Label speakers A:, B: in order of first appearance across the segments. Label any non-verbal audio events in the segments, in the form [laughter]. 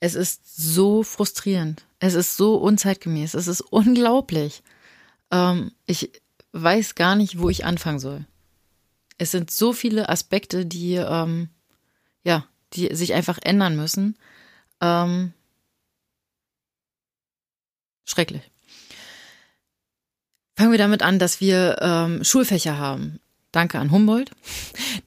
A: Es ist so frustrierend. Es ist so unzeitgemäß. Es ist unglaublich. Ähm, ich weiß gar nicht, wo ich anfangen soll. Es sind so viele Aspekte, die, ähm, ja, die sich einfach ändern müssen. Ähm, schrecklich. Fangen wir damit an, dass wir ähm, Schulfächer haben. Danke an Humboldt.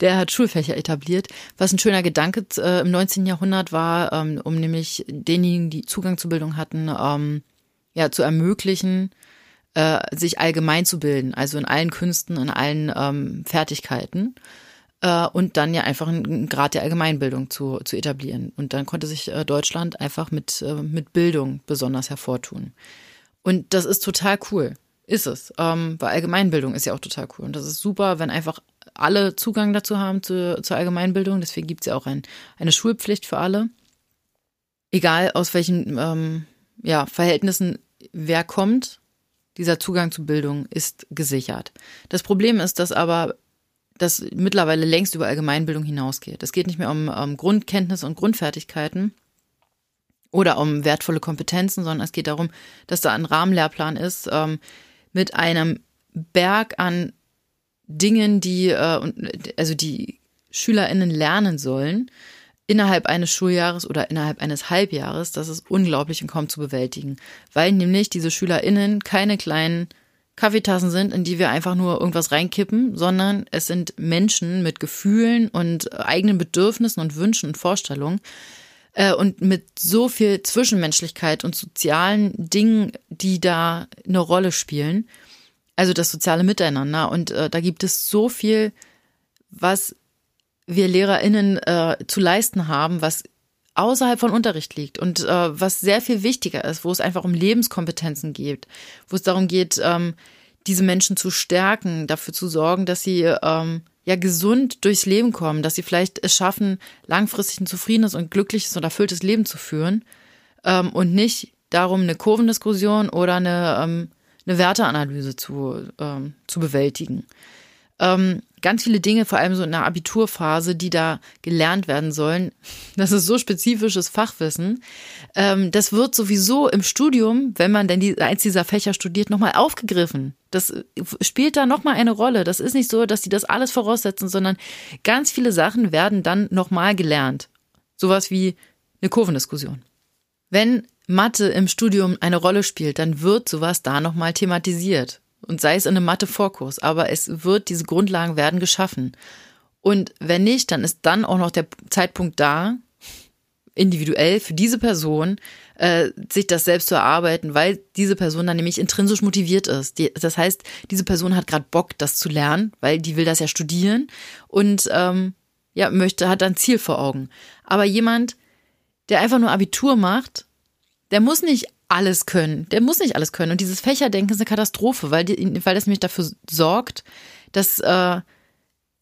A: Der hat Schulfächer etabliert, was ein schöner Gedanke äh, im 19. Jahrhundert war, ähm, um nämlich denjenigen, die Zugang zur Bildung hatten, ähm, ja, zu ermöglichen, äh, sich allgemein zu bilden, also in allen Künsten, in allen ähm, Fertigkeiten äh, und dann ja einfach einen Grad der Allgemeinbildung zu, zu etablieren. Und dann konnte sich äh, Deutschland einfach mit, äh, mit Bildung besonders hervortun. Und das ist total cool. Ist es. Ähm, weil Allgemeinbildung ist ja auch total cool. Und das ist super, wenn einfach alle Zugang dazu haben zu, zur Allgemeinbildung. Deswegen gibt es ja auch ein, eine Schulpflicht für alle. Egal aus welchen ähm, ja, Verhältnissen wer kommt, dieser Zugang zu Bildung ist gesichert. Das Problem ist, dass aber das mittlerweile längst über Allgemeinbildung hinausgeht. Es geht nicht mehr um, um Grundkenntnisse und Grundfertigkeiten oder um wertvolle Kompetenzen, sondern es geht darum, dass da ein Rahmenlehrplan ist, ähm, mit einem Berg an Dingen, die, äh, also die SchülerInnen lernen sollen, innerhalb eines Schuljahres oder innerhalb eines Halbjahres, das ist unglaublich und kaum zu bewältigen. Weil nämlich diese SchülerInnen keine kleinen Kaffeetassen sind, in die wir einfach nur irgendwas reinkippen, sondern es sind Menschen mit Gefühlen und eigenen Bedürfnissen und Wünschen und Vorstellungen, äh, und mit so viel Zwischenmenschlichkeit und sozialen Dingen, die da eine Rolle spielen. Also das soziale Miteinander. Und äh, da gibt es so viel, was wir LehrerInnen äh, zu leisten haben, was außerhalb von Unterricht liegt und äh, was sehr viel wichtiger ist, wo es einfach um Lebenskompetenzen geht, wo es darum geht, ähm, diese Menschen zu stärken, dafür zu sorgen, dass sie ähm, ja gesund durchs Leben kommen, dass sie vielleicht es schaffen, langfristig ein zufriedenes und glückliches und erfülltes Leben zu führen ähm, und nicht darum, eine Kurvendiskussion oder eine, ähm, eine Werteanalyse zu, ähm, zu bewältigen. Ähm, ganz viele Dinge, vor allem so in der Abiturphase, die da gelernt werden sollen. Das ist so spezifisches Fachwissen. Ähm, das wird sowieso im Studium, wenn man denn die, eins dieser Fächer studiert, nochmal aufgegriffen. Das spielt da nochmal eine Rolle. Das ist nicht so, dass die das alles voraussetzen, sondern ganz viele Sachen werden dann nochmal gelernt. Sowas wie eine Kurvendiskussion. Wenn Mathe im Studium eine Rolle spielt, dann wird sowas da nochmal thematisiert und sei es in einem Mathe-Vorkurs, aber es wird, diese Grundlagen werden geschaffen. Und wenn nicht, dann ist dann auch noch der Zeitpunkt da, individuell für diese Person äh, sich das selbst zu erarbeiten, weil diese Person dann nämlich intrinsisch motiviert ist. Die, das heißt, diese Person hat gerade Bock, das zu lernen, weil die will das ja studieren und ähm, ja möchte, hat ein Ziel vor Augen. Aber jemand, der einfach nur Abitur macht, der muss nicht alles können. Der muss nicht alles können. Und dieses Fächerdenken ist eine Katastrophe, weil, die, weil das nämlich dafür sorgt, dass äh,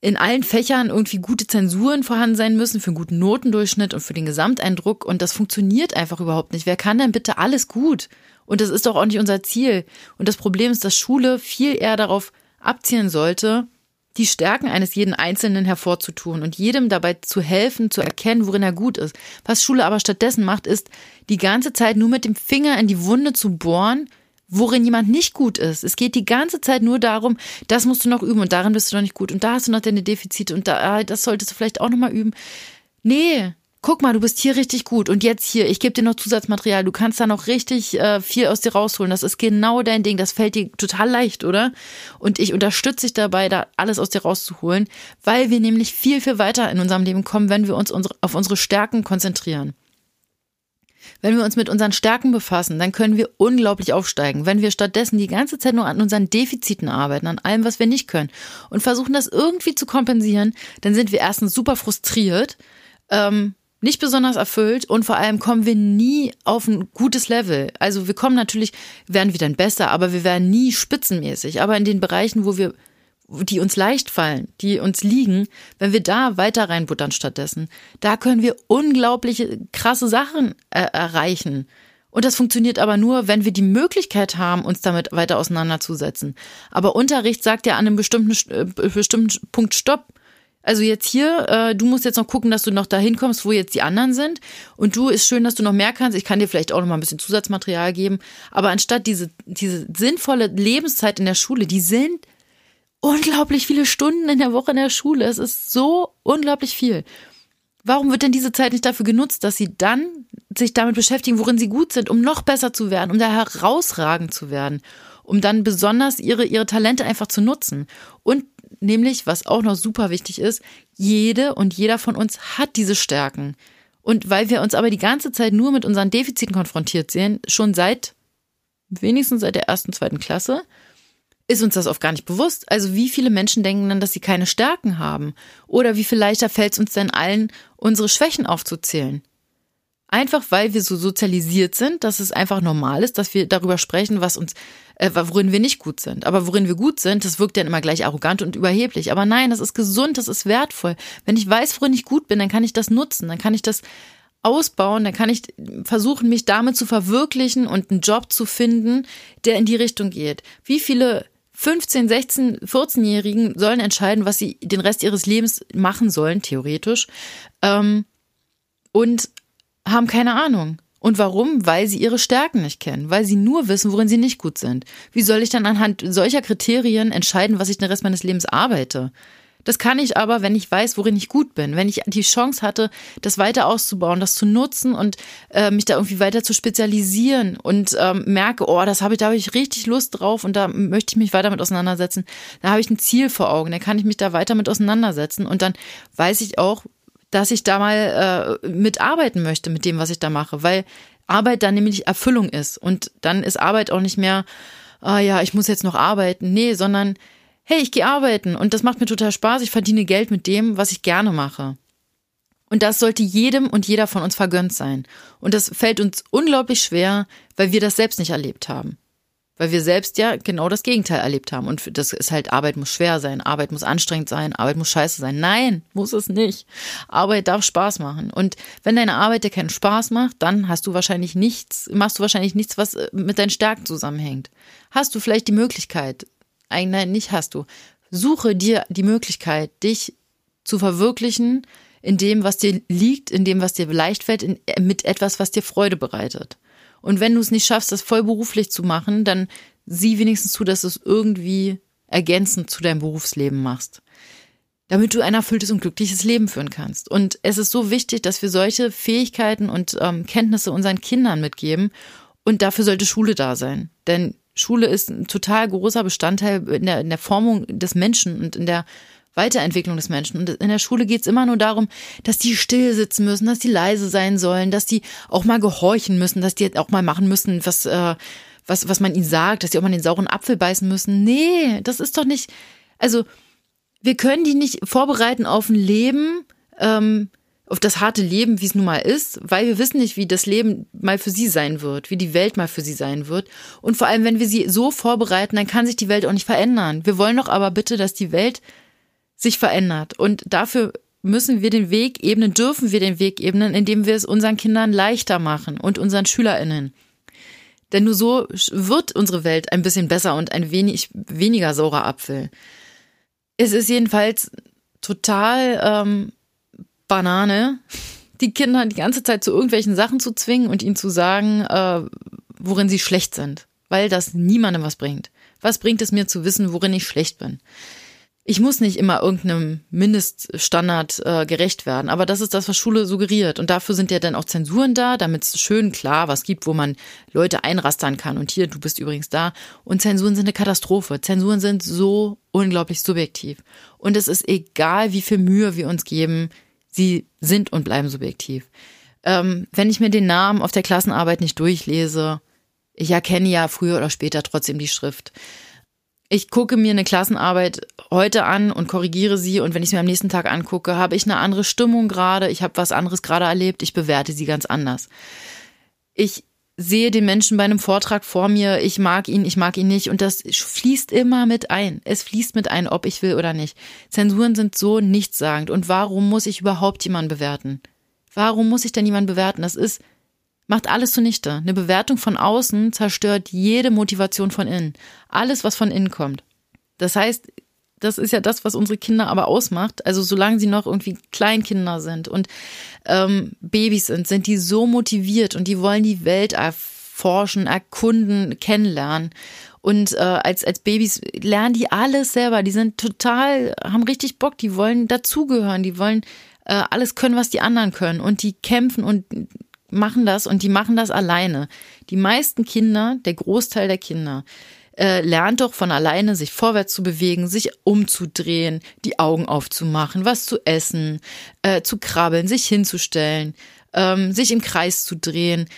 A: in allen Fächern irgendwie gute Zensuren vorhanden sein müssen für einen guten Notendurchschnitt und für den Gesamteindruck. Und das funktioniert einfach überhaupt nicht. Wer kann denn bitte alles gut? Und das ist doch auch nicht unser Ziel. Und das Problem ist, dass Schule viel eher darauf abzielen sollte, die Stärken eines jeden Einzelnen hervorzutun und jedem dabei zu helfen, zu erkennen, worin er gut ist. Was Schule aber stattdessen macht, ist, die ganze Zeit nur mit dem Finger in die Wunde zu bohren, worin jemand nicht gut ist. Es geht die ganze Zeit nur darum, das musst du noch üben und darin bist du noch nicht gut und da hast du noch deine Defizite und da, ah, das solltest du vielleicht auch noch mal üben. Nee, guck mal, du bist hier richtig gut und jetzt hier, ich gebe dir noch Zusatzmaterial, du kannst da noch richtig äh, viel aus dir rausholen. Das ist genau dein Ding, das fällt dir total leicht, oder? Und ich unterstütze dich dabei, da alles aus dir rauszuholen, weil wir nämlich viel, viel weiter in unserem Leben kommen, wenn wir uns unsere, auf unsere Stärken konzentrieren. Wenn wir uns mit unseren Stärken befassen, dann können wir unglaublich aufsteigen. Wenn wir stattdessen die ganze Zeit nur an unseren Defiziten arbeiten, an allem, was wir nicht können und versuchen, das irgendwie zu kompensieren, dann sind wir erstens super frustriert, ähm, nicht besonders erfüllt und vor allem kommen wir nie auf ein gutes Level. Also wir kommen natürlich, werden wir dann besser, aber wir werden nie spitzenmäßig. Aber in den Bereichen, wo wir, die uns leicht fallen, die uns liegen, wenn wir da weiter reinbuttern stattdessen, da können wir unglaubliche krasse Sachen äh, erreichen. Und das funktioniert aber nur, wenn wir die Möglichkeit haben, uns damit weiter auseinanderzusetzen. Aber Unterricht sagt ja an einem bestimmten, äh, bestimmten Punkt Stopp. Also jetzt hier, äh, du musst jetzt noch gucken, dass du noch dahin kommst, wo jetzt die anderen sind. Und du ist schön, dass du noch mehr kannst. Ich kann dir vielleicht auch noch mal ein bisschen Zusatzmaterial geben. Aber anstatt diese, diese sinnvolle Lebenszeit in der Schule, die sind unglaublich viele Stunden in der Woche in der Schule. Es ist so unglaublich viel. Warum wird denn diese Zeit nicht dafür genutzt, dass sie dann sich damit beschäftigen, worin sie gut sind, um noch besser zu werden, um da herausragend zu werden, um dann besonders ihre, ihre Talente einfach zu nutzen? Und nämlich, was auch noch super wichtig ist, jede und jeder von uns hat diese Stärken. Und weil wir uns aber die ganze Zeit nur mit unseren Defiziten konfrontiert sehen, schon seit, wenigstens seit der ersten, zweiten Klasse, ist uns das oft gar nicht bewusst. Also wie viele Menschen denken dann, dass sie keine Stärken haben? Oder wie viel leichter fällt es uns denn allen, unsere Schwächen aufzuzählen? Einfach weil wir so sozialisiert sind, dass es einfach normal ist, dass wir darüber sprechen, was uns, äh, worin wir nicht gut sind. Aber worin wir gut sind, das wirkt dann immer gleich arrogant und überheblich. Aber nein, das ist gesund, das ist wertvoll. Wenn ich weiß, worin ich gut bin, dann kann ich das nutzen, dann kann ich das ausbauen, dann kann ich versuchen, mich damit zu verwirklichen und einen Job zu finden, der in die Richtung geht. Wie viele 15, 16, 14-Jährigen sollen entscheiden, was sie den Rest ihres Lebens machen sollen, theoretisch. Ähm, und haben keine Ahnung. Und warum? Weil sie ihre Stärken nicht kennen, weil sie nur wissen, worin sie nicht gut sind. Wie soll ich dann anhand solcher Kriterien entscheiden, was ich den Rest meines Lebens arbeite? Das kann ich aber, wenn ich weiß, worin ich gut bin, wenn ich die Chance hatte, das weiter auszubauen, das zu nutzen und äh, mich da irgendwie weiter zu spezialisieren und ähm, merke, oh, das habe ich, da habe ich richtig Lust drauf und da möchte ich mich weiter mit auseinandersetzen. Da habe ich ein Ziel vor Augen, dann kann ich mich da weiter mit auseinandersetzen und dann weiß ich auch, dass ich da mal äh, mitarbeiten möchte mit dem, was ich da mache, weil Arbeit dann nämlich Erfüllung ist und dann ist Arbeit auch nicht mehr, ah ja, ich muss jetzt noch arbeiten, nee, sondern hey, ich gehe arbeiten und das macht mir total Spaß, ich verdiene Geld mit dem, was ich gerne mache. Und das sollte jedem und jeder von uns vergönnt sein. Und das fällt uns unglaublich schwer, weil wir das selbst nicht erlebt haben. Weil wir selbst ja genau das Gegenteil erlebt haben. Und das ist halt, Arbeit muss schwer sein, Arbeit muss anstrengend sein, Arbeit muss scheiße sein. Nein, muss es nicht. Arbeit darf Spaß machen. Und wenn deine Arbeit dir keinen Spaß macht, dann hast du wahrscheinlich nichts, machst du wahrscheinlich nichts, was äh, mit deinen Stärken zusammenhängt. Hast du vielleicht die Möglichkeit, eigentlich nein, nicht hast du, suche dir die Möglichkeit, dich zu verwirklichen in dem, was dir liegt, in dem, was dir leicht fällt, in, mit etwas, was dir Freude bereitet. Und wenn du es nicht schaffst, das vollberuflich zu machen, dann sieh wenigstens zu, dass du es irgendwie ergänzend zu deinem Berufsleben machst. Damit du ein erfülltes und glückliches Leben führen kannst. Und es ist so wichtig, dass wir solche Fähigkeiten und ähm, Kenntnisse unseren Kindern mitgeben. Und dafür sollte Schule da sein. Denn Schule ist ein total großer Bestandteil in der, in der Formung des Menschen und in der Weiterentwicklung des Menschen. Und in der Schule geht es immer nur darum, dass die still sitzen müssen, dass die leise sein sollen, dass die auch mal gehorchen müssen, dass die auch mal machen müssen, was, äh, was, was man ihnen sagt, dass die auch mal den sauren Apfel beißen müssen. Nee, das ist doch nicht. Also, wir können die nicht vorbereiten auf ein Leben, ähm, auf das harte Leben, wie es nun mal ist, weil wir wissen nicht, wie das Leben mal für sie sein wird, wie die Welt mal für sie sein wird. Und vor allem, wenn wir sie so vorbereiten, dann kann sich die Welt auch nicht verändern. Wir wollen doch aber bitte, dass die Welt sich verändert. Und dafür müssen wir den Weg ebnen, dürfen wir den Weg ebnen, indem wir es unseren Kindern leichter machen und unseren SchülerInnen. Denn nur so wird unsere Welt ein bisschen besser und ein wenig weniger saurer Apfel. Es ist jedenfalls total ähm, Banane, [laughs] die Kinder die ganze Zeit zu irgendwelchen Sachen zu zwingen und ihnen zu sagen, äh, worin sie schlecht sind, weil das niemandem was bringt. Was bringt es mir zu wissen, worin ich schlecht bin? Ich muss nicht immer irgendeinem Mindeststandard äh, gerecht werden, aber das ist das, was Schule suggeriert. Und dafür sind ja dann auch Zensuren da, damit es schön klar was gibt, wo man Leute einrastern kann. Und hier, du bist übrigens da. Und Zensuren sind eine Katastrophe. Zensuren sind so unglaublich subjektiv. Und es ist egal, wie viel Mühe wir uns geben, sie sind und bleiben subjektiv. Ähm, wenn ich mir den Namen auf der Klassenarbeit nicht durchlese, ich erkenne ja früher oder später trotzdem die Schrift. Ich gucke mir eine Klassenarbeit heute an und korrigiere sie und wenn ich es mir am nächsten Tag angucke, habe ich eine andere Stimmung gerade, ich habe was anderes gerade erlebt, ich bewerte sie ganz anders. Ich sehe den Menschen bei einem Vortrag vor mir, ich mag ihn, ich mag ihn nicht und das fließt immer mit ein. Es fließt mit ein, ob ich will oder nicht. Zensuren sind so nichtssagend und warum muss ich überhaupt jemanden bewerten? Warum muss ich denn jemanden bewerten? Das ist macht alles zunichte. Eine Bewertung von außen zerstört jede Motivation von innen. Alles, was von innen kommt. Das heißt, das ist ja das, was unsere Kinder aber ausmacht. Also solange sie noch irgendwie Kleinkinder sind und ähm, Babys sind, sind die so motiviert und die wollen die Welt erforschen, erkunden, kennenlernen. Und äh, als, als Babys lernen die alles selber. Die sind total, haben richtig Bock, die wollen dazugehören, die wollen äh, alles können, was die anderen können. Und die kämpfen und machen das und die machen das alleine. Die meisten Kinder, der Großteil der Kinder, äh, lernt doch von alleine, sich vorwärts zu bewegen, sich umzudrehen, die Augen aufzumachen, was zu essen, äh, zu krabbeln, sich hinzustellen, ähm, sich im Kreis zu drehen,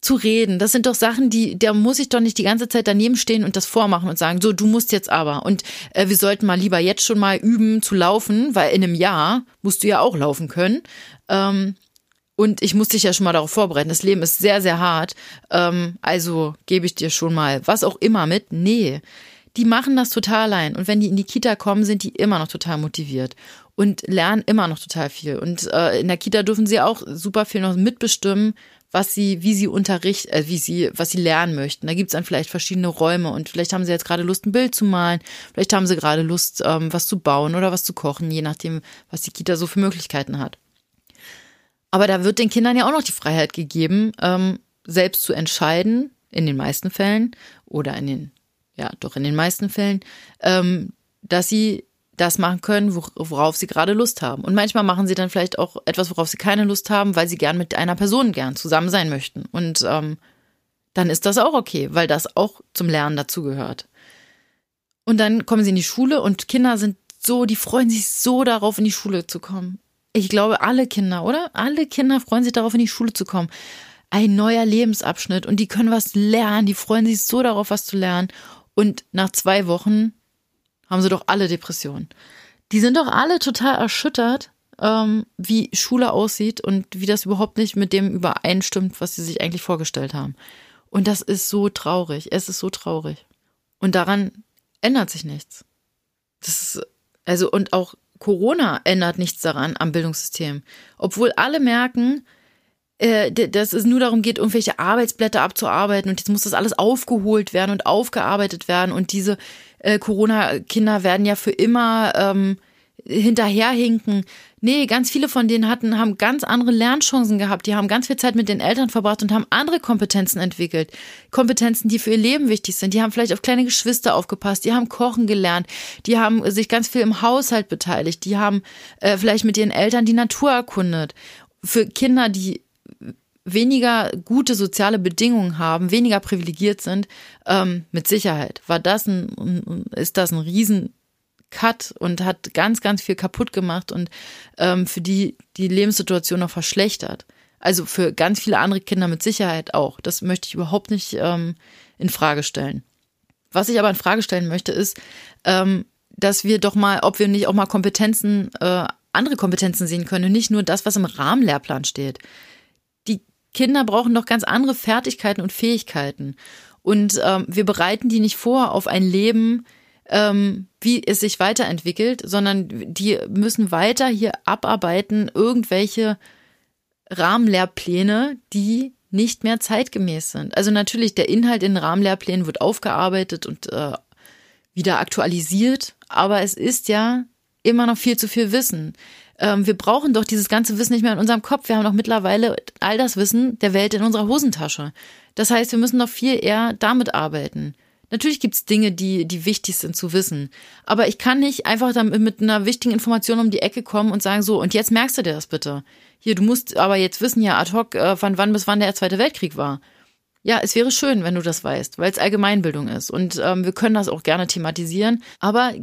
A: zu reden. Das sind doch Sachen, die, da muss ich doch nicht die ganze Zeit daneben stehen und das vormachen und sagen, so, du musst jetzt aber. Und äh, wir sollten mal lieber jetzt schon mal üben zu laufen, weil in einem Jahr musst du ja auch laufen können. Ähm, und ich muss dich ja schon mal darauf vorbereiten. Das Leben ist sehr, sehr hart. Ähm, also gebe ich dir schon mal was auch immer mit. Nee, die machen das total allein. Und wenn die in die Kita kommen, sind die immer noch total motiviert und lernen immer noch total viel. Und äh, in der Kita dürfen sie auch super viel noch mitbestimmen, was sie, wie sie unterrichten, äh, wie sie, was sie lernen möchten. Da gibt's dann vielleicht verschiedene Räume und vielleicht haben sie jetzt gerade Lust, ein Bild zu malen, vielleicht haben sie gerade Lust, ähm, was zu bauen oder was zu kochen, je nachdem, was die Kita so für Möglichkeiten hat. Aber da wird den Kindern ja auch noch die Freiheit gegeben, ähm, selbst zu entscheiden, in den meisten Fällen oder in den, ja, doch in den meisten Fällen, ähm, dass sie das machen können, worauf sie gerade Lust haben. Und manchmal machen sie dann vielleicht auch etwas, worauf sie keine Lust haben, weil sie gern mit einer Person gern zusammen sein möchten. Und ähm, dann ist das auch okay, weil das auch zum Lernen dazugehört. Und dann kommen sie in die Schule und Kinder sind so, die freuen sich so darauf, in die Schule zu kommen. Ich glaube, alle Kinder, oder? Alle Kinder freuen sich darauf, in die Schule zu kommen. Ein neuer Lebensabschnitt und die können was lernen, die freuen sich so darauf, was zu lernen. Und nach zwei Wochen haben sie doch alle Depressionen. Die sind doch alle total erschüttert, ähm, wie Schule aussieht und wie das überhaupt nicht mit dem übereinstimmt, was sie sich eigentlich vorgestellt haben. Und das ist so traurig. Es ist so traurig. Und daran ändert sich nichts. Das ist, also, und auch Corona ändert nichts daran am Bildungssystem. Obwohl alle merken, äh, dass es nur darum geht, irgendwelche Arbeitsblätter abzuarbeiten und jetzt muss das alles aufgeholt werden und aufgearbeitet werden und diese äh, Corona-Kinder werden ja für immer ähm, hinterherhinken. Nee, ganz viele von denen hatten, haben ganz andere Lernchancen gehabt. Die haben ganz viel Zeit mit den Eltern verbracht und haben andere Kompetenzen entwickelt. Kompetenzen, die für ihr Leben wichtig sind. Die haben vielleicht auf kleine Geschwister aufgepasst. Die haben kochen gelernt. Die haben sich ganz viel im Haushalt beteiligt. Die haben äh, vielleicht mit ihren Eltern die Natur erkundet. Für Kinder, die weniger gute soziale Bedingungen haben, weniger privilegiert sind, ähm, mit Sicherheit war das ein, ist das ein riesen Cut und hat ganz, ganz viel kaputt gemacht und ähm, für die die Lebenssituation noch verschlechtert. Also für ganz viele andere Kinder mit Sicherheit auch. Das möchte ich überhaupt nicht ähm, in Frage stellen. Was ich aber in Frage stellen möchte, ist, ähm, dass wir doch mal, ob wir nicht auch mal Kompetenzen, äh, andere Kompetenzen sehen können, nicht nur das, was im Rahmenlehrplan steht. Die Kinder brauchen doch ganz andere Fertigkeiten und Fähigkeiten. Und ähm, wir bereiten die nicht vor auf ein Leben, ähm, wie es sich weiterentwickelt, sondern die müssen weiter hier abarbeiten, irgendwelche Rahmenlehrpläne, die nicht mehr zeitgemäß sind. Also natürlich, der Inhalt in Rahmenlehrplänen wird aufgearbeitet und äh, wieder aktualisiert, aber es ist ja immer noch viel zu viel Wissen. Ähm, wir brauchen doch dieses ganze Wissen nicht mehr in unserem Kopf. Wir haben doch mittlerweile all das Wissen der Welt in unserer Hosentasche. Das heißt, wir müssen doch viel eher damit arbeiten. Natürlich gibt's Dinge, die, die wichtig sind zu wissen. Aber ich kann nicht einfach damit mit einer wichtigen Information um die Ecke kommen und sagen, so, und jetzt merkst du dir das bitte. Hier, du musst aber jetzt wissen ja ad hoc, äh, von wann bis wann der Zweite Weltkrieg war. Ja, es wäre schön, wenn du das weißt, weil es Allgemeinbildung ist. Und ähm, wir können das auch gerne thematisieren. Aber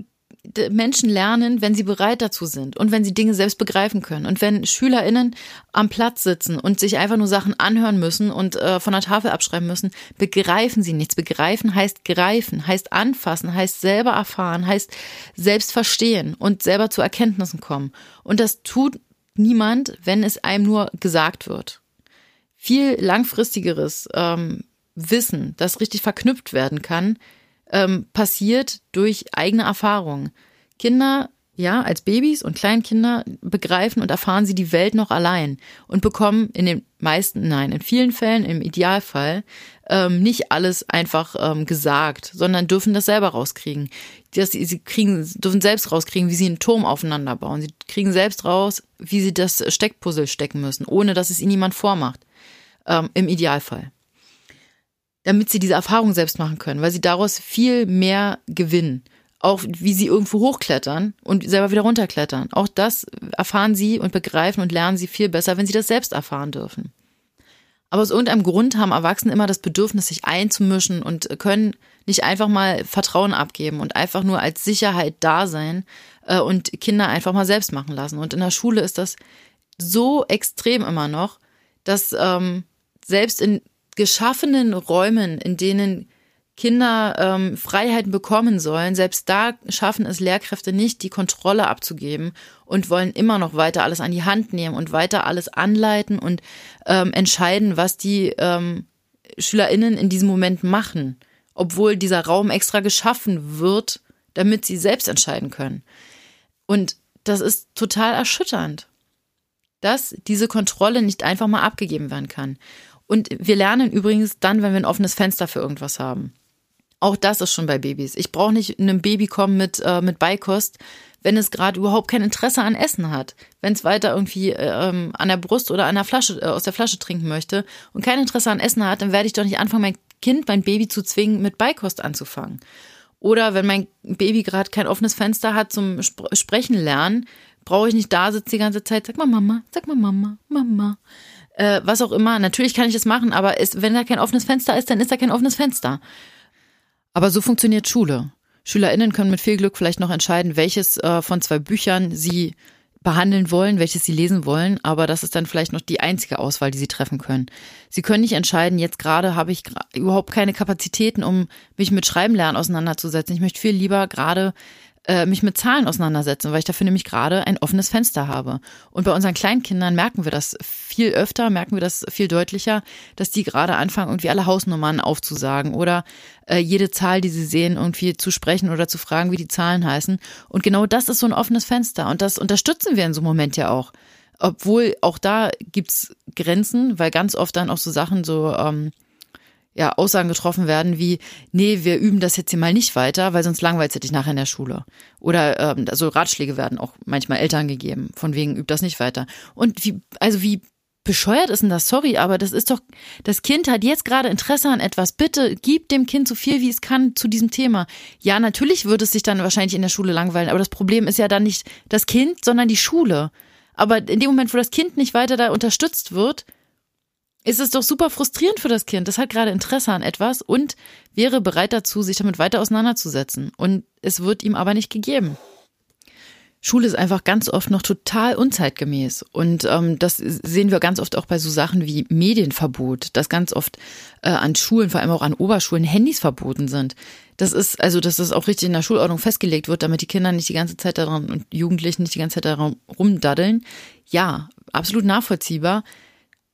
A: Menschen lernen, wenn sie bereit dazu sind und wenn sie Dinge selbst begreifen können. Und wenn SchülerInnen am Platz sitzen und sich einfach nur Sachen anhören müssen und äh, von der Tafel abschreiben müssen, begreifen sie nichts. Begreifen heißt greifen, heißt anfassen, heißt selber erfahren, heißt selbst verstehen und selber zu Erkenntnissen kommen. Und das tut niemand, wenn es einem nur gesagt wird. Viel langfristigeres ähm, Wissen, das richtig verknüpft werden kann, ähm, passiert durch eigene Erfahrungen. Kinder, ja, als Babys und Kleinkinder begreifen und erfahren sie die Welt noch allein und bekommen in den meisten, nein, in vielen Fällen, im Idealfall, ähm, nicht alles einfach ähm, gesagt, sondern dürfen das selber rauskriegen. Das, sie kriegen, dürfen selbst rauskriegen, wie sie einen Turm aufeinander bauen. Sie kriegen selbst raus, wie sie das Steckpuzzle stecken müssen, ohne dass es ihnen jemand vormacht. Ähm, Im Idealfall damit sie diese Erfahrung selbst machen können, weil sie daraus viel mehr gewinnen. Auch wie sie irgendwo hochklettern und selber wieder runterklettern. Auch das erfahren sie und begreifen und lernen sie viel besser, wenn sie das selbst erfahren dürfen. Aber aus irgendeinem Grund haben Erwachsene immer das Bedürfnis, sich einzumischen und können nicht einfach mal Vertrauen abgeben und einfach nur als Sicherheit da sein äh, und Kinder einfach mal selbst machen lassen. Und in der Schule ist das so extrem immer noch, dass ähm, selbst in geschaffenen Räumen, in denen Kinder ähm, Freiheiten bekommen sollen, selbst da schaffen es Lehrkräfte nicht, die Kontrolle abzugeben und wollen immer noch weiter alles an die Hand nehmen und weiter alles anleiten und ähm, entscheiden, was die ähm, SchülerInnen in diesem Moment machen, obwohl dieser Raum extra geschaffen wird, damit sie selbst entscheiden können. Und das ist total erschütternd, dass diese Kontrolle nicht einfach mal abgegeben werden kann. Und wir lernen übrigens dann, wenn wir ein offenes Fenster für irgendwas haben. Auch das ist schon bei Babys. Ich brauche nicht in einem Baby kommen mit, äh, mit Beikost, wenn es gerade überhaupt kein Interesse an Essen hat. Wenn es weiter irgendwie ähm, an der Brust oder an der Flasche, äh, aus der Flasche trinken möchte und kein Interesse an Essen hat, dann werde ich doch nicht anfangen, mein Kind, mein Baby zu zwingen, mit Beikost anzufangen. Oder wenn mein Baby gerade kein offenes Fenster hat zum Sp Sprechen lernen, brauche ich nicht da sitzen die ganze Zeit, sag mal Mama, sag mal Mama, Mama äh, was auch immer. Natürlich kann ich das machen, aber ist, wenn da kein offenes Fenster ist, dann ist da kein offenes Fenster. Aber so funktioniert Schule. SchülerInnen können mit viel Glück vielleicht noch entscheiden, welches äh, von zwei Büchern sie behandeln wollen, welches sie lesen wollen, aber das ist dann vielleicht noch die einzige Auswahl, die sie treffen können. Sie können nicht entscheiden, jetzt gerade habe ich überhaupt keine Kapazitäten, um mich mit Schreiben lernen auseinanderzusetzen. Ich möchte viel lieber gerade äh, mich mit Zahlen auseinandersetzen, weil ich dafür nämlich gerade ein offenes Fenster habe. Und bei unseren Kleinkindern merken wir das viel öfter, merken wir das viel deutlicher, dass die gerade anfangen, irgendwie alle Hausnummern aufzusagen oder äh, jede Zahl, die sie sehen, irgendwie zu sprechen oder zu fragen, wie die Zahlen heißen. Und genau das ist so ein offenes Fenster. Und das unterstützen wir in so einem Moment ja auch. Obwohl auch da gibt's Grenzen, weil ganz oft dann auch so Sachen so ähm, ja, Aussagen getroffen werden wie, nee, wir üben das jetzt hier mal nicht weiter, weil sonst langweilt es dich nachher in der Schule. Oder ähm, also Ratschläge werden auch manchmal Eltern gegeben, von wegen übt das nicht weiter. Und wie, also wie bescheuert ist denn das? Sorry, aber das ist doch, das Kind hat jetzt gerade Interesse an etwas. Bitte gib dem Kind so viel, wie es kann zu diesem Thema. Ja, natürlich würde es sich dann wahrscheinlich in der Schule langweilen, aber das Problem ist ja dann nicht das Kind, sondern die Schule. Aber in dem Moment, wo das Kind nicht weiter da unterstützt wird, ist es doch super frustrierend für das Kind. Das hat gerade Interesse an etwas und wäre bereit dazu, sich damit weiter auseinanderzusetzen. Und es wird ihm aber nicht gegeben. Schule ist einfach ganz oft noch total unzeitgemäß. Und ähm, das sehen wir ganz oft auch bei so Sachen wie Medienverbot, dass ganz oft äh, an Schulen, vor allem auch an Oberschulen, Handys verboten sind. Das ist, also, dass das auch richtig in der Schulordnung festgelegt wird, damit die Kinder nicht die ganze Zeit daran und Jugendlichen nicht die ganze Zeit daran rumdaddeln. Ja, absolut nachvollziehbar.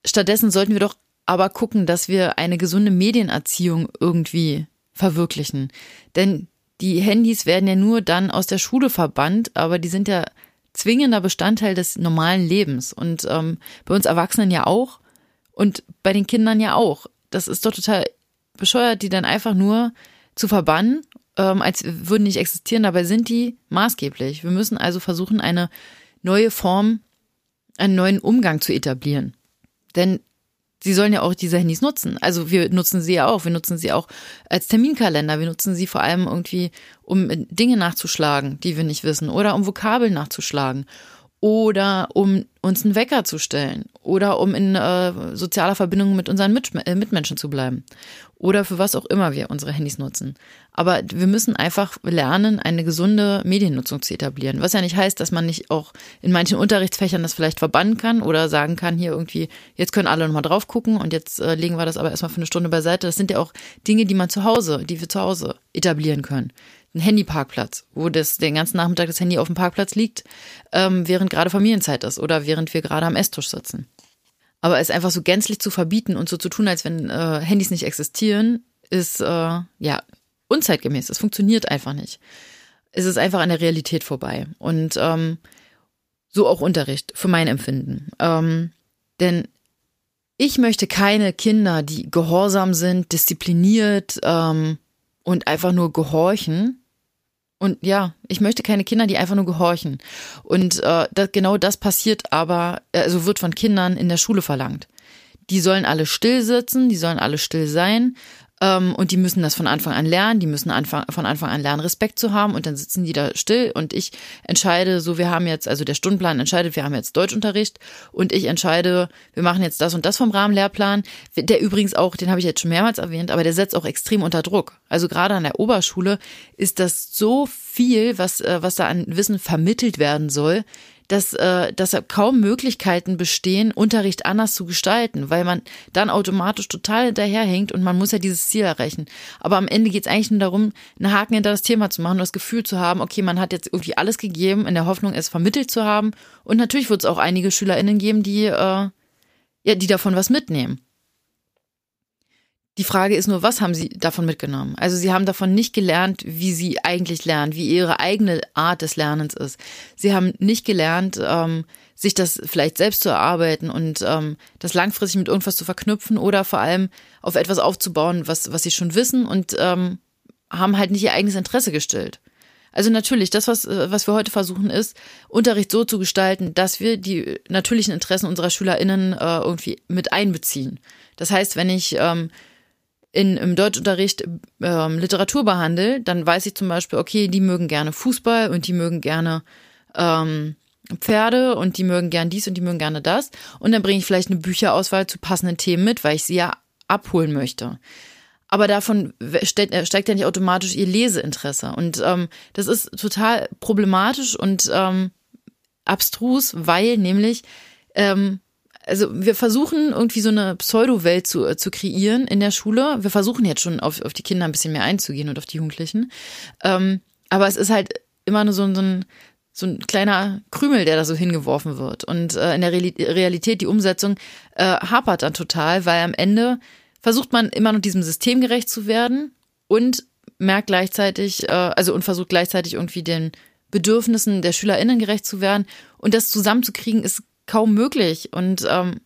A: Stattdessen sollten wir doch aber gucken, dass wir eine gesunde Medienerziehung irgendwie verwirklichen. Denn die Handys werden ja nur dann aus der Schule verbannt, aber die sind ja zwingender Bestandteil des normalen Lebens. Und ähm, bei uns Erwachsenen ja auch und bei den Kindern ja auch. Das ist doch total bescheuert, die dann einfach nur zu verbannen, ähm, als würden nicht existieren. Dabei sind die maßgeblich. Wir müssen also versuchen, eine neue Form, einen neuen Umgang zu etablieren. Denn sie sollen ja auch diese Handys nutzen. Also wir nutzen sie ja auch. Wir nutzen sie auch als Terminkalender. Wir nutzen sie vor allem irgendwie, um Dinge nachzuschlagen, die wir nicht wissen oder um Vokabeln nachzuschlagen. Oder um uns einen Wecker zu stellen oder um in äh, sozialer Verbindung mit unseren mit äh, Mitmenschen zu bleiben oder für was auch immer wir unsere Handys nutzen. Aber wir müssen einfach lernen, eine gesunde Mediennutzung zu etablieren. Was ja nicht heißt, dass man nicht auch in manchen Unterrichtsfächern das vielleicht verbannen kann oder sagen kann, hier irgendwie, jetzt können alle nochmal drauf gucken und jetzt äh, legen wir das aber erstmal für eine Stunde beiseite. Das sind ja auch Dinge, die man zu Hause, die wir zu Hause etablieren können ein Handyparkplatz, wo das den ganzen Nachmittag das Handy auf dem Parkplatz liegt, ähm, während gerade Familienzeit ist oder während wir gerade am Esstisch sitzen. Aber es einfach so gänzlich zu verbieten und so zu tun, als wenn äh, Handys nicht existieren, ist äh, ja unzeitgemäß. Es funktioniert einfach nicht. Es ist einfach an der Realität vorbei. Und ähm, so auch Unterricht, für mein Empfinden. Ähm, denn ich möchte keine Kinder, die gehorsam sind, diszipliniert ähm, und einfach nur gehorchen, und ja, ich möchte keine Kinder, die einfach nur gehorchen. Und äh, das, genau das passiert aber, also wird von Kindern in der Schule verlangt. Die sollen alle still sitzen, die sollen alle still sein und die müssen das von Anfang an lernen, die müssen Anfang, von Anfang an lernen, Respekt zu haben. Und dann sitzen die da still. Und ich entscheide, so wir haben jetzt, also der Stundenplan entscheidet, wir haben jetzt Deutschunterricht. Und ich entscheide, wir machen jetzt das und das vom Rahmenlehrplan, der übrigens auch, den habe ich jetzt schon mehrmals erwähnt, aber der setzt auch extrem unter Druck. Also gerade an der Oberschule ist das so viel, was, äh, was da an Wissen vermittelt werden soll, dass, äh, dass kaum Möglichkeiten bestehen, Unterricht anders zu gestalten, weil man dann automatisch total hinterherhängt und man muss ja dieses Ziel erreichen. Aber am Ende geht es eigentlich nur darum, einen Haken hinter das Thema zu machen und das Gefühl zu haben, okay, man hat jetzt irgendwie alles gegeben, in der Hoffnung, es vermittelt zu haben. Und natürlich wird es auch einige SchülerInnen geben, die, äh, ja, die davon was mitnehmen. Die Frage ist nur, was haben sie davon mitgenommen? Also sie haben davon nicht gelernt, wie sie eigentlich lernen, wie ihre eigene Art des Lernens ist. Sie haben nicht gelernt, ähm, sich das vielleicht selbst zu erarbeiten und ähm, das langfristig mit irgendwas zu verknüpfen oder vor allem auf etwas aufzubauen, was, was sie schon wissen und ähm, haben halt nicht ihr eigenes Interesse gestillt. Also natürlich, das, was, was wir heute versuchen, ist, Unterricht so zu gestalten, dass wir die natürlichen Interessen unserer SchülerInnen äh, irgendwie mit einbeziehen. Das heißt, wenn ich ähm, in, im Deutschunterricht ähm, Literatur behandle, dann weiß ich zum Beispiel, okay, die mögen gerne Fußball und die mögen gerne ähm, Pferde und die mögen gern dies und die mögen gerne das. Und dann bringe ich vielleicht eine Bücherauswahl zu passenden Themen mit, weil ich sie ja abholen möchte. Aber davon äh, steigt ja nicht automatisch ihr Leseinteresse. Und ähm, das ist total problematisch und ähm, abstrus, weil nämlich ähm, also wir versuchen irgendwie so eine Pseudo-Welt zu, äh, zu kreieren in der Schule. Wir versuchen jetzt schon auf, auf die Kinder ein bisschen mehr einzugehen und auf die Jugendlichen. Ähm, aber es ist halt immer nur so, so ein so ein kleiner Krümel, der da so hingeworfen wird. Und äh, in der Realität, die Umsetzung äh, hapert dann total, weil am Ende versucht man immer noch diesem System gerecht zu werden und merkt gleichzeitig, äh, also und versucht gleichzeitig irgendwie den Bedürfnissen der SchülerInnen gerecht zu werden. Und das zusammenzukriegen ist kaum möglich. Und ähm,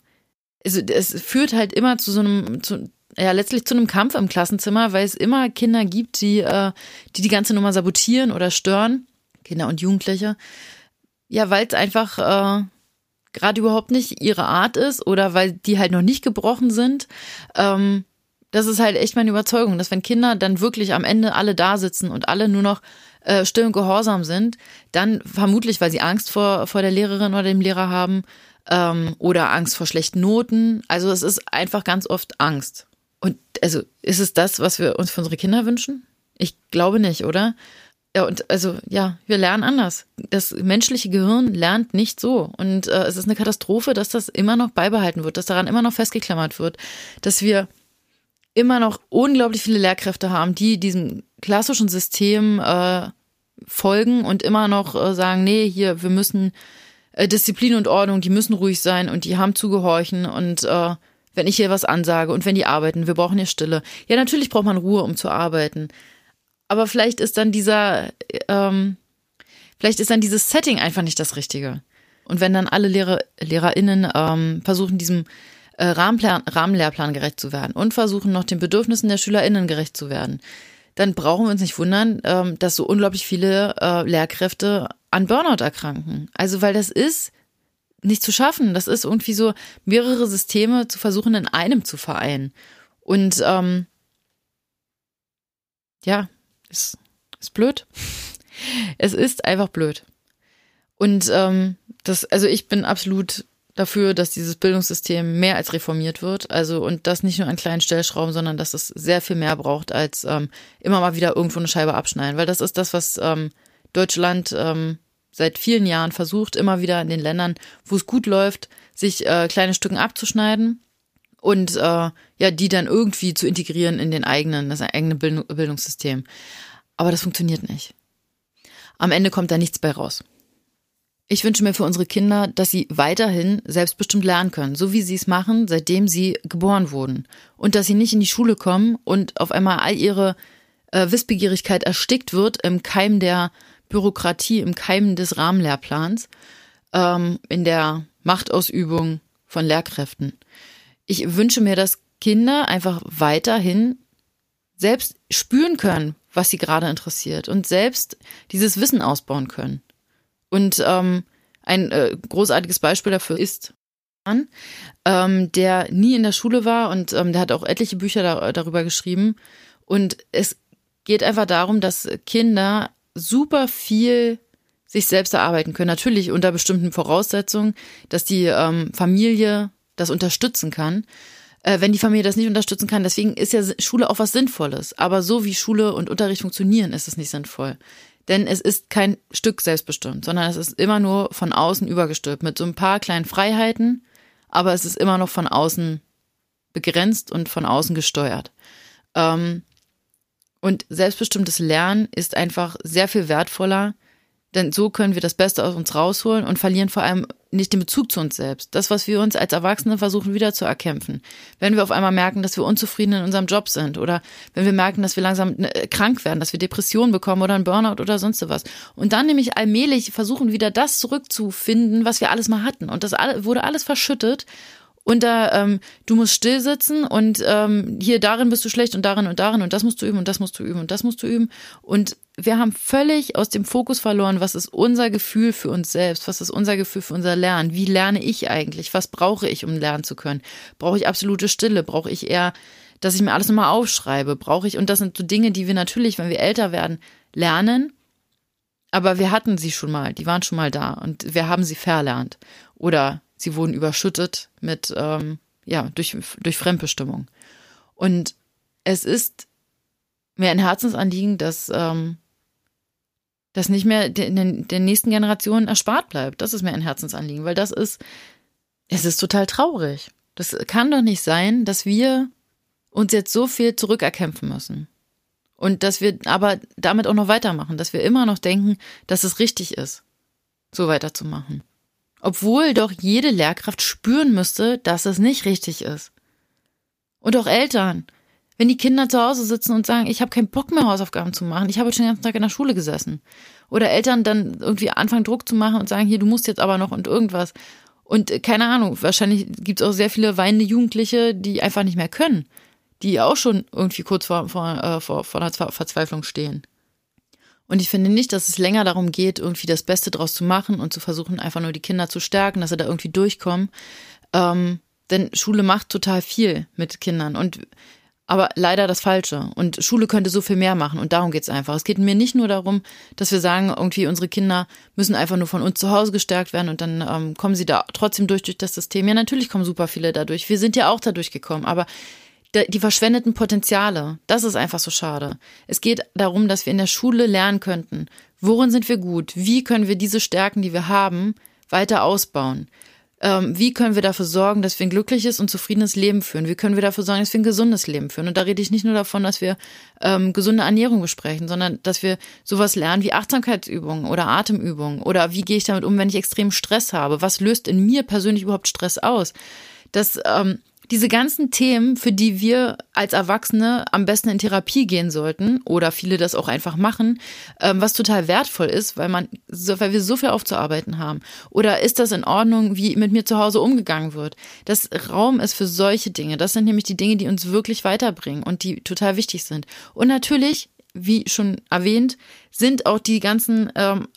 A: es, es führt halt immer zu so einem, zu, ja, letztlich zu einem Kampf im Klassenzimmer, weil es immer Kinder gibt, die, äh, die die ganze Nummer sabotieren oder stören. Kinder und Jugendliche. Ja, weil es einfach äh, gerade überhaupt nicht ihre Art ist oder weil die halt noch nicht gebrochen sind. Ähm, das ist halt echt meine Überzeugung, dass wenn Kinder dann wirklich am Ende alle da sitzen und alle nur noch äh, still und gehorsam sind, dann vermutlich, weil sie Angst vor, vor der Lehrerin oder dem Lehrer haben ähm, oder Angst vor schlechten Noten. Also es ist einfach ganz oft Angst. Und also ist es das, was wir uns für unsere Kinder wünschen? Ich glaube nicht, oder? Ja, und also ja, wir lernen anders. Das menschliche Gehirn lernt nicht so. Und äh, es ist eine Katastrophe, dass das immer noch beibehalten wird, dass daran immer noch festgeklammert wird, dass wir immer noch unglaublich viele Lehrkräfte haben, die diesem klassischen System äh, folgen und immer noch äh, sagen, nee, hier, wir müssen äh, Disziplin und Ordnung, die müssen ruhig sein und die haben zu gehorchen und äh, wenn ich hier was ansage und wenn die arbeiten, wir brauchen hier Stille. Ja, natürlich braucht man Ruhe, um zu arbeiten. Aber vielleicht ist dann dieser, ähm, vielleicht ist dann dieses Setting einfach nicht das Richtige. Und wenn dann alle Lehrer, LehrerInnen ähm, versuchen, diesem äh, Rahmenlehrplan gerecht zu werden und versuchen noch den Bedürfnissen der SchülerInnen gerecht zu werden, dann brauchen wir uns nicht wundern, ähm, dass so unglaublich viele äh, Lehrkräfte an Burnout erkranken. Also, weil das ist nicht zu schaffen. Das ist irgendwie so, mehrere Systeme zu versuchen, in einem zu vereinen. Und ähm, ja, ist, ist blöd. [laughs] Es ist einfach blöd. Und ähm, das, also ich bin absolut dafür, dass dieses Bildungssystem mehr als reformiert wird. Also und das nicht nur an kleinen Stellschrauben, sondern dass es sehr viel mehr braucht, als ähm, immer mal wieder irgendwo eine Scheibe abschneiden. Weil das ist das, was ähm, Deutschland ähm, seit vielen Jahren versucht, immer wieder in den Ländern, wo es gut läuft, sich äh, kleine Stücken abzuschneiden und äh, ja, die dann irgendwie zu integrieren in den eigenen, das eigene Bildungssystem. Aber das funktioniert nicht. Am Ende kommt da nichts bei raus. Ich wünsche mir für unsere Kinder, dass sie weiterhin selbstbestimmt lernen können, so wie sie es machen, seitdem sie geboren wurden. Und dass sie nicht in die Schule kommen und auf einmal all ihre äh, Wissbegierigkeit erstickt wird im Keim der Bürokratie, im Keim des Rahmenlehrplans, ähm, in der Machtausübung von Lehrkräften. Ich wünsche mir, dass Kinder einfach weiterhin selbst spüren können, was sie gerade interessiert und selbst dieses Wissen ausbauen können. Und ähm, ein äh, großartiges Beispiel dafür ist Mann, ähm, der nie in der Schule war und ähm, der hat auch etliche Bücher da, darüber geschrieben. Und es geht einfach darum, dass Kinder super viel sich selbst erarbeiten können. Natürlich unter bestimmten Voraussetzungen, dass die ähm, Familie das unterstützen kann. Äh, wenn die Familie das nicht unterstützen kann, deswegen ist ja Schule auch was Sinnvolles. Aber so wie Schule und Unterricht funktionieren, ist es nicht sinnvoll. Denn es ist kein Stück selbstbestimmt, sondern es ist immer nur von außen übergestülpt mit so ein paar kleinen Freiheiten, aber es ist immer noch von außen begrenzt und von außen gesteuert. Ähm, und selbstbestimmtes Lernen ist einfach sehr viel wertvoller, denn so können wir das Beste aus uns rausholen und verlieren vor allem nicht den Bezug zu uns selbst. Das, was wir uns als Erwachsene versuchen wieder zu erkämpfen. Wenn wir auf einmal merken, dass wir unzufrieden in unserem Job sind oder wenn wir merken, dass wir langsam äh, krank werden, dass wir Depressionen bekommen oder einen Burnout oder sonst was. Und dann nämlich allmählich versuchen wieder das zurückzufinden, was wir alles mal hatten. Und das wurde alles verschüttet und da, ähm, du musst still sitzen und ähm, hier darin bist du schlecht und darin und darin und das musst du üben und das musst du üben und das musst du üben. Und wir haben völlig aus dem Fokus verloren, was ist unser Gefühl für uns selbst, was ist unser Gefühl für unser Lernen, wie lerne ich eigentlich, was brauche ich, um lernen zu können? Brauche ich absolute Stille? Brauche ich eher, dass ich mir alles nochmal aufschreibe? Brauche ich, und das sind so Dinge, die wir natürlich, wenn wir älter werden, lernen, aber wir hatten sie schon mal, die waren schon mal da und wir haben sie verlernt. Oder Sie wurden überschüttet mit, ähm, ja, durch, durch Fremdbestimmung. Und es ist mir ein Herzensanliegen, dass ähm, das nicht mehr den, den nächsten Generationen erspart bleibt. Das ist mir ein Herzensanliegen, weil das ist, es ist total traurig. Das kann doch nicht sein, dass wir uns jetzt so viel zurückerkämpfen müssen. Und dass wir aber damit auch noch weitermachen, dass wir immer noch denken, dass es richtig ist, so weiterzumachen obwohl doch jede Lehrkraft spüren müsste, dass es nicht richtig ist. Und auch Eltern, wenn die Kinder zu Hause sitzen und sagen, ich habe keinen Bock mehr Hausaufgaben zu machen, ich habe schon den ganzen Tag in der Schule gesessen. Oder Eltern dann irgendwie anfangen Druck zu machen und sagen, hier, du musst jetzt aber noch und irgendwas. Und äh, keine Ahnung, wahrscheinlich gibt es auch sehr viele weinende Jugendliche, die einfach nicht mehr können, die auch schon irgendwie kurz vor, vor, äh, vor, vor einer Verzweiflung stehen. Und ich finde nicht, dass es länger darum geht, irgendwie das Beste draus zu machen und zu versuchen, einfach nur die Kinder zu stärken, dass sie da irgendwie durchkommen. Ähm, denn Schule macht total viel mit Kindern und aber leider das Falsche. Und Schule könnte so viel mehr machen und darum geht's einfach. Es geht mir nicht nur darum, dass wir sagen, irgendwie unsere Kinder müssen einfach nur von uns zu Hause gestärkt werden und dann ähm, kommen sie da trotzdem durch durch das System. Ja, natürlich kommen super viele dadurch. Wir sind ja auch dadurch gekommen, aber die verschwendeten Potenziale, das ist einfach so schade. Es geht darum, dass wir in der Schule lernen könnten, worin sind wir gut, wie können wir diese Stärken, die wir haben, weiter ausbauen. Ähm, wie können wir dafür sorgen, dass wir ein glückliches und zufriedenes Leben führen? Wie können wir dafür sorgen, dass wir ein gesundes Leben führen? Und da rede ich nicht nur davon, dass wir ähm, gesunde Ernährung besprechen, sondern dass wir sowas lernen wie Achtsamkeitsübungen oder Atemübungen oder wie gehe ich damit um, wenn ich extrem Stress habe? Was löst in mir persönlich überhaupt Stress aus? Das ähm, diese ganzen Themen, für die wir als Erwachsene am besten in Therapie gehen sollten oder viele das auch einfach machen, ähm, was total wertvoll ist, weil man, weil wir so viel aufzuarbeiten haben. Oder ist das in Ordnung, wie mit mir zu Hause umgegangen wird? Das Raum ist für solche Dinge. Das sind nämlich die Dinge, die uns wirklich weiterbringen und die total wichtig sind. Und natürlich, wie schon erwähnt, sind auch die ganzen ähm,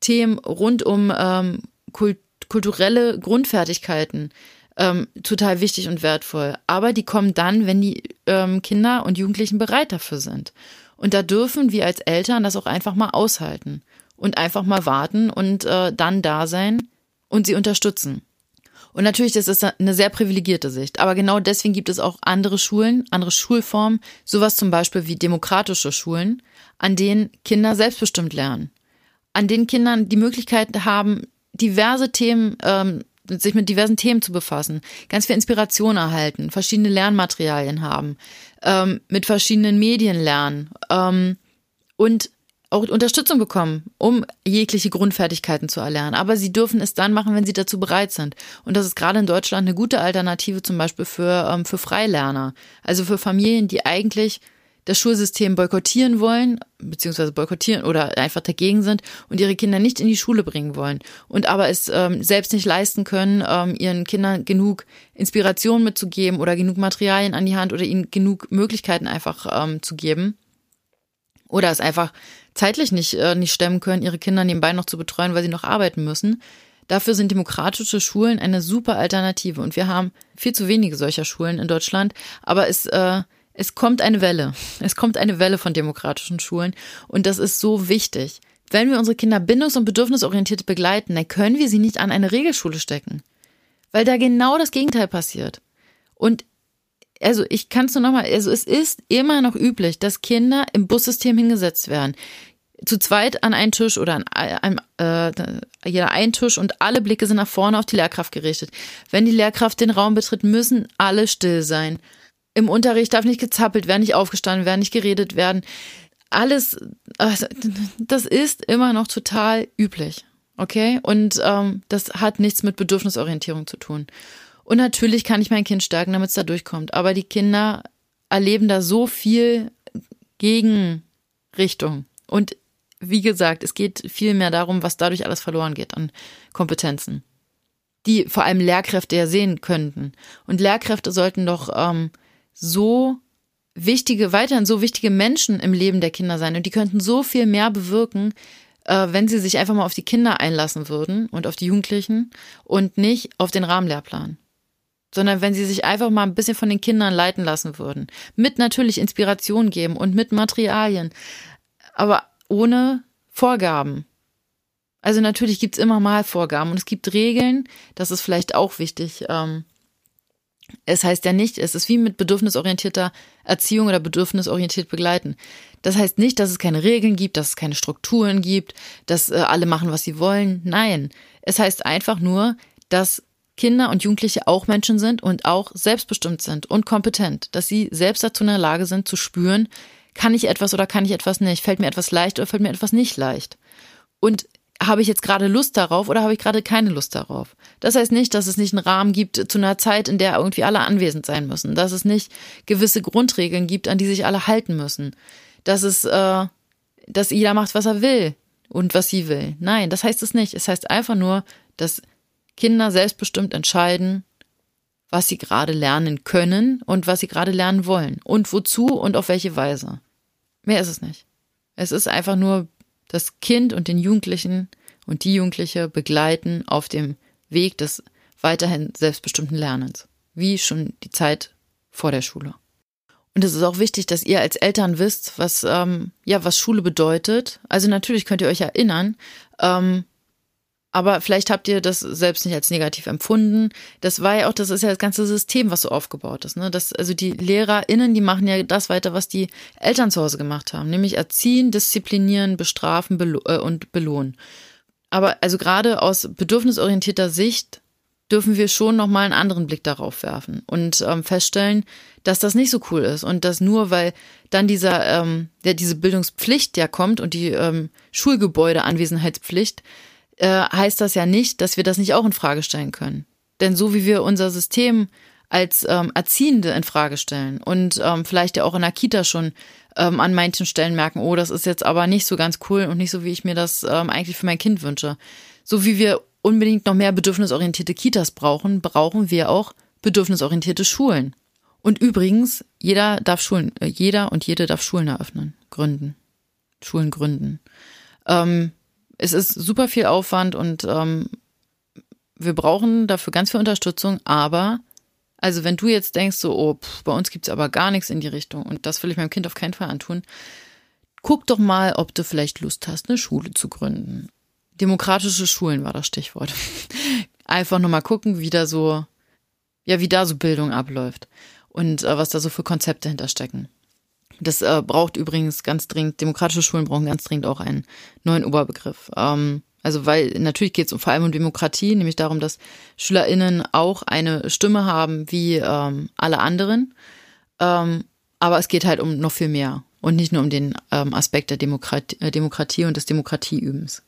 A: Themen rund um ähm, kult kulturelle Grundfertigkeiten ähm, total wichtig und wertvoll. Aber die kommen dann, wenn die ähm, Kinder und Jugendlichen bereit dafür sind. Und da dürfen wir als Eltern das auch einfach mal aushalten. und einfach mal warten und äh, dann da sein und sie unterstützen. Und natürlich, das ist eine sehr privilegierte Sicht. Aber genau deswegen gibt es auch andere Schulen, andere Schulformen, sowas zum Beispiel wie demokratische Schulen, an denen Kinder selbstbestimmt lernen. An denen Kindern die Möglichkeit haben, diverse Themen, ähm, sich mit diversen Themen zu befassen, ganz viel Inspiration erhalten, verschiedene Lernmaterialien haben, ähm, mit verschiedenen Medien lernen ähm, und auch Unterstützung bekommen, um jegliche Grundfertigkeiten zu erlernen. Aber sie dürfen es dann machen, wenn sie dazu bereit sind. Und das ist gerade in Deutschland eine gute Alternative zum Beispiel für, ähm, für Freilerner. Also für Familien, die eigentlich das Schulsystem boykottieren wollen, beziehungsweise boykottieren oder einfach dagegen sind und ihre Kinder nicht in die Schule bringen wollen und aber es ähm, selbst nicht leisten können, ähm, ihren Kindern genug Inspiration mitzugeben oder genug Materialien an die Hand oder ihnen genug Möglichkeiten einfach ähm, zu geben oder es einfach zeitlich nicht, äh, nicht stemmen können, ihre Kinder nebenbei noch zu betreuen, weil sie noch arbeiten müssen. Dafür sind demokratische Schulen eine super Alternative. Und wir haben viel zu wenige solcher Schulen in Deutschland. Aber es, äh, es kommt eine Welle. Es kommt eine Welle von demokratischen Schulen. Und das ist so wichtig. Wenn wir unsere Kinder bindungs- und bedürfnisorientiert begleiten, dann können wir sie nicht an eine Regelschule stecken. Weil da genau das Gegenteil passiert. Und also ich kann es nur nochmal, also es ist immer noch üblich, dass Kinder im Bussystem hingesetzt werden. Zu zweit an einen Tisch oder an einem, äh, jeder einen Tisch und alle Blicke sind nach vorne auf die Lehrkraft gerichtet. Wenn die Lehrkraft den Raum betritt, müssen alle still sein. Im Unterricht darf nicht gezappelt werden, nicht aufgestanden werden, nicht geredet werden. Alles, also, das ist immer noch total üblich. Okay? Und ähm, das hat nichts mit Bedürfnisorientierung zu tun. Und natürlich kann ich mein Kind stärken, damit es da durchkommt. Aber die Kinder erleben da so viel Gegenrichtung. Und wie gesagt, es geht viel mehr darum, was dadurch alles verloren geht an Kompetenzen, die vor allem Lehrkräfte ja sehen könnten. Und Lehrkräfte sollten doch ähm, so wichtige, weiterhin so wichtige Menschen im Leben der Kinder sein. Und die könnten so viel mehr bewirken, äh, wenn sie sich einfach mal auf die Kinder einlassen würden und auf die Jugendlichen und nicht auf den Rahmenlehrplan sondern wenn sie sich einfach mal ein bisschen von den Kindern leiten lassen würden. Mit natürlich Inspiration geben und mit Materialien, aber ohne Vorgaben. Also natürlich gibt's immer mal Vorgaben und es gibt Regeln, das ist vielleicht auch wichtig. Ähm, es heißt ja nicht, es ist wie mit bedürfnisorientierter Erziehung oder bedürfnisorientiert begleiten. Das heißt nicht, dass es keine Regeln gibt, dass es keine Strukturen gibt, dass äh, alle machen, was sie wollen. Nein, es heißt einfach nur, dass Kinder und Jugendliche auch Menschen sind und auch selbstbestimmt sind und kompetent, dass sie selbst dazu in der Lage sind zu spüren, kann ich etwas oder kann ich etwas nicht, fällt mir etwas leicht oder fällt mir etwas nicht leicht. Und habe ich jetzt gerade Lust darauf oder habe ich gerade keine Lust darauf? Das heißt nicht, dass es nicht einen Rahmen gibt zu einer Zeit, in der irgendwie alle anwesend sein müssen, dass es nicht gewisse Grundregeln gibt, an die sich alle halten müssen, dass es, äh, dass jeder macht, was er will und was sie will. Nein, das heißt es nicht. Es heißt einfach nur, dass Kinder selbstbestimmt entscheiden, was sie gerade lernen können und was sie gerade lernen wollen und wozu und auf welche Weise. Mehr ist es nicht. Es ist einfach nur das Kind und den Jugendlichen und die Jugendliche begleiten auf dem Weg des weiterhin selbstbestimmten Lernens, wie schon die Zeit vor der Schule. Und es ist auch wichtig, dass ihr als Eltern wisst, was ähm, ja was Schule bedeutet. Also natürlich könnt ihr euch erinnern, ähm, aber vielleicht habt ihr das selbst nicht als negativ empfunden. Das war ja auch, das ist ja das ganze System, was so aufgebaut ist. Ne? Das, also die LehrerInnen, die machen ja das weiter, was die Eltern zu Hause gemacht haben, nämlich erziehen, disziplinieren, bestrafen belo äh, und belohnen. Aber also gerade aus bedürfnisorientierter Sicht dürfen wir schon nochmal einen anderen Blick darauf werfen und ähm, feststellen, dass das nicht so cool ist und dass nur weil dann dieser, ähm, ja, diese Bildungspflicht ja kommt und die ähm, Schulgebäudeanwesenheitspflicht, äh, heißt das ja nicht, dass wir das nicht auch in Frage stellen können. Denn so wie wir unser System als ähm, Erziehende in Frage stellen und ähm, vielleicht ja auch in der Kita schon ähm, an manchen Stellen merken, oh, das ist jetzt aber nicht so ganz cool und nicht so, wie ich mir das ähm, eigentlich für mein Kind wünsche. So wie wir unbedingt noch mehr bedürfnisorientierte Kitas brauchen, brauchen wir auch bedürfnisorientierte Schulen. Und übrigens, jeder darf Schulen, äh, jeder und jede darf Schulen eröffnen, gründen, Schulen gründen. Ähm, es ist super viel Aufwand und ähm, wir brauchen dafür ganz viel Unterstützung, aber also wenn du jetzt denkst, so, oh, pff, bei uns gibt's aber gar nichts in die Richtung und das will ich meinem Kind auf keinen Fall antun, guck doch mal, ob du vielleicht Lust hast, eine Schule zu gründen. Demokratische Schulen war das Stichwort. [laughs] Einfach nur mal gucken, wie da so, ja, wie da so Bildung abläuft und äh, was da so für Konzepte hinterstecken. Das äh, braucht übrigens ganz dringend, demokratische Schulen brauchen ganz dringend auch einen neuen Oberbegriff. Ähm, also weil natürlich geht es vor allem um Demokratie, nämlich darum, dass SchülerInnen auch eine Stimme haben wie ähm, alle anderen. Ähm, aber es geht halt um noch viel mehr und nicht nur um den ähm, Aspekt der Demokratie, äh, Demokratie und des Demokratieübens.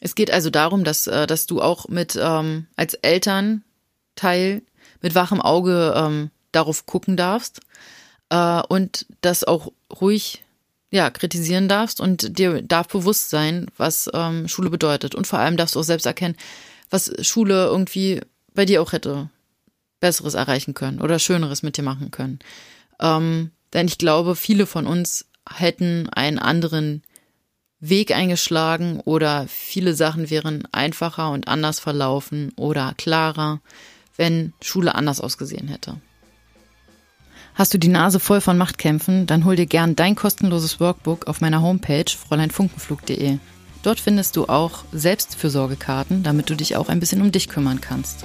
A: Es geht also darum, dass, äh, dass du auch mit ähm, als Elternteil mit wachem Auge ähm, darauf gucken darfst äh, und das auch ruhig ja, kritisieren darfst und dir darf bewusst sein, was ähm, Schule bedeutet. Und vor allem darfst du auch selbst erkennen, was Schule irgendwie bei dir auch hätte Besseres erreichen können oder Schöneres mit dir machen können. Ähm, denn ich glaube, viele von uns hätten einen anderen Weg eingeschlagen oder viele Sachen wären einfacher und anders verlaufen oder klarer, wenn Schule anders ausgesehen hätte. Hast du die Nase voll von Machtkämpfen, dann hol dir gern dein kostenloses Workbook auf meiner Homepage fräuleinfunkenflug.de. Dort findest du auch Selbstfürsorgekarten, damit du dich auch ein bisschen um dich kümmern kannst.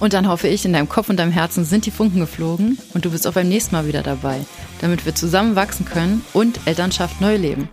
A: Und dann hoffe ich, in deinem Kopf und deinem Herzen sind die Funken geflogen und du bist auch beim nächsten Mal wieder dabei, damit wir zusammen wachsen können und Elternschaft neu leben.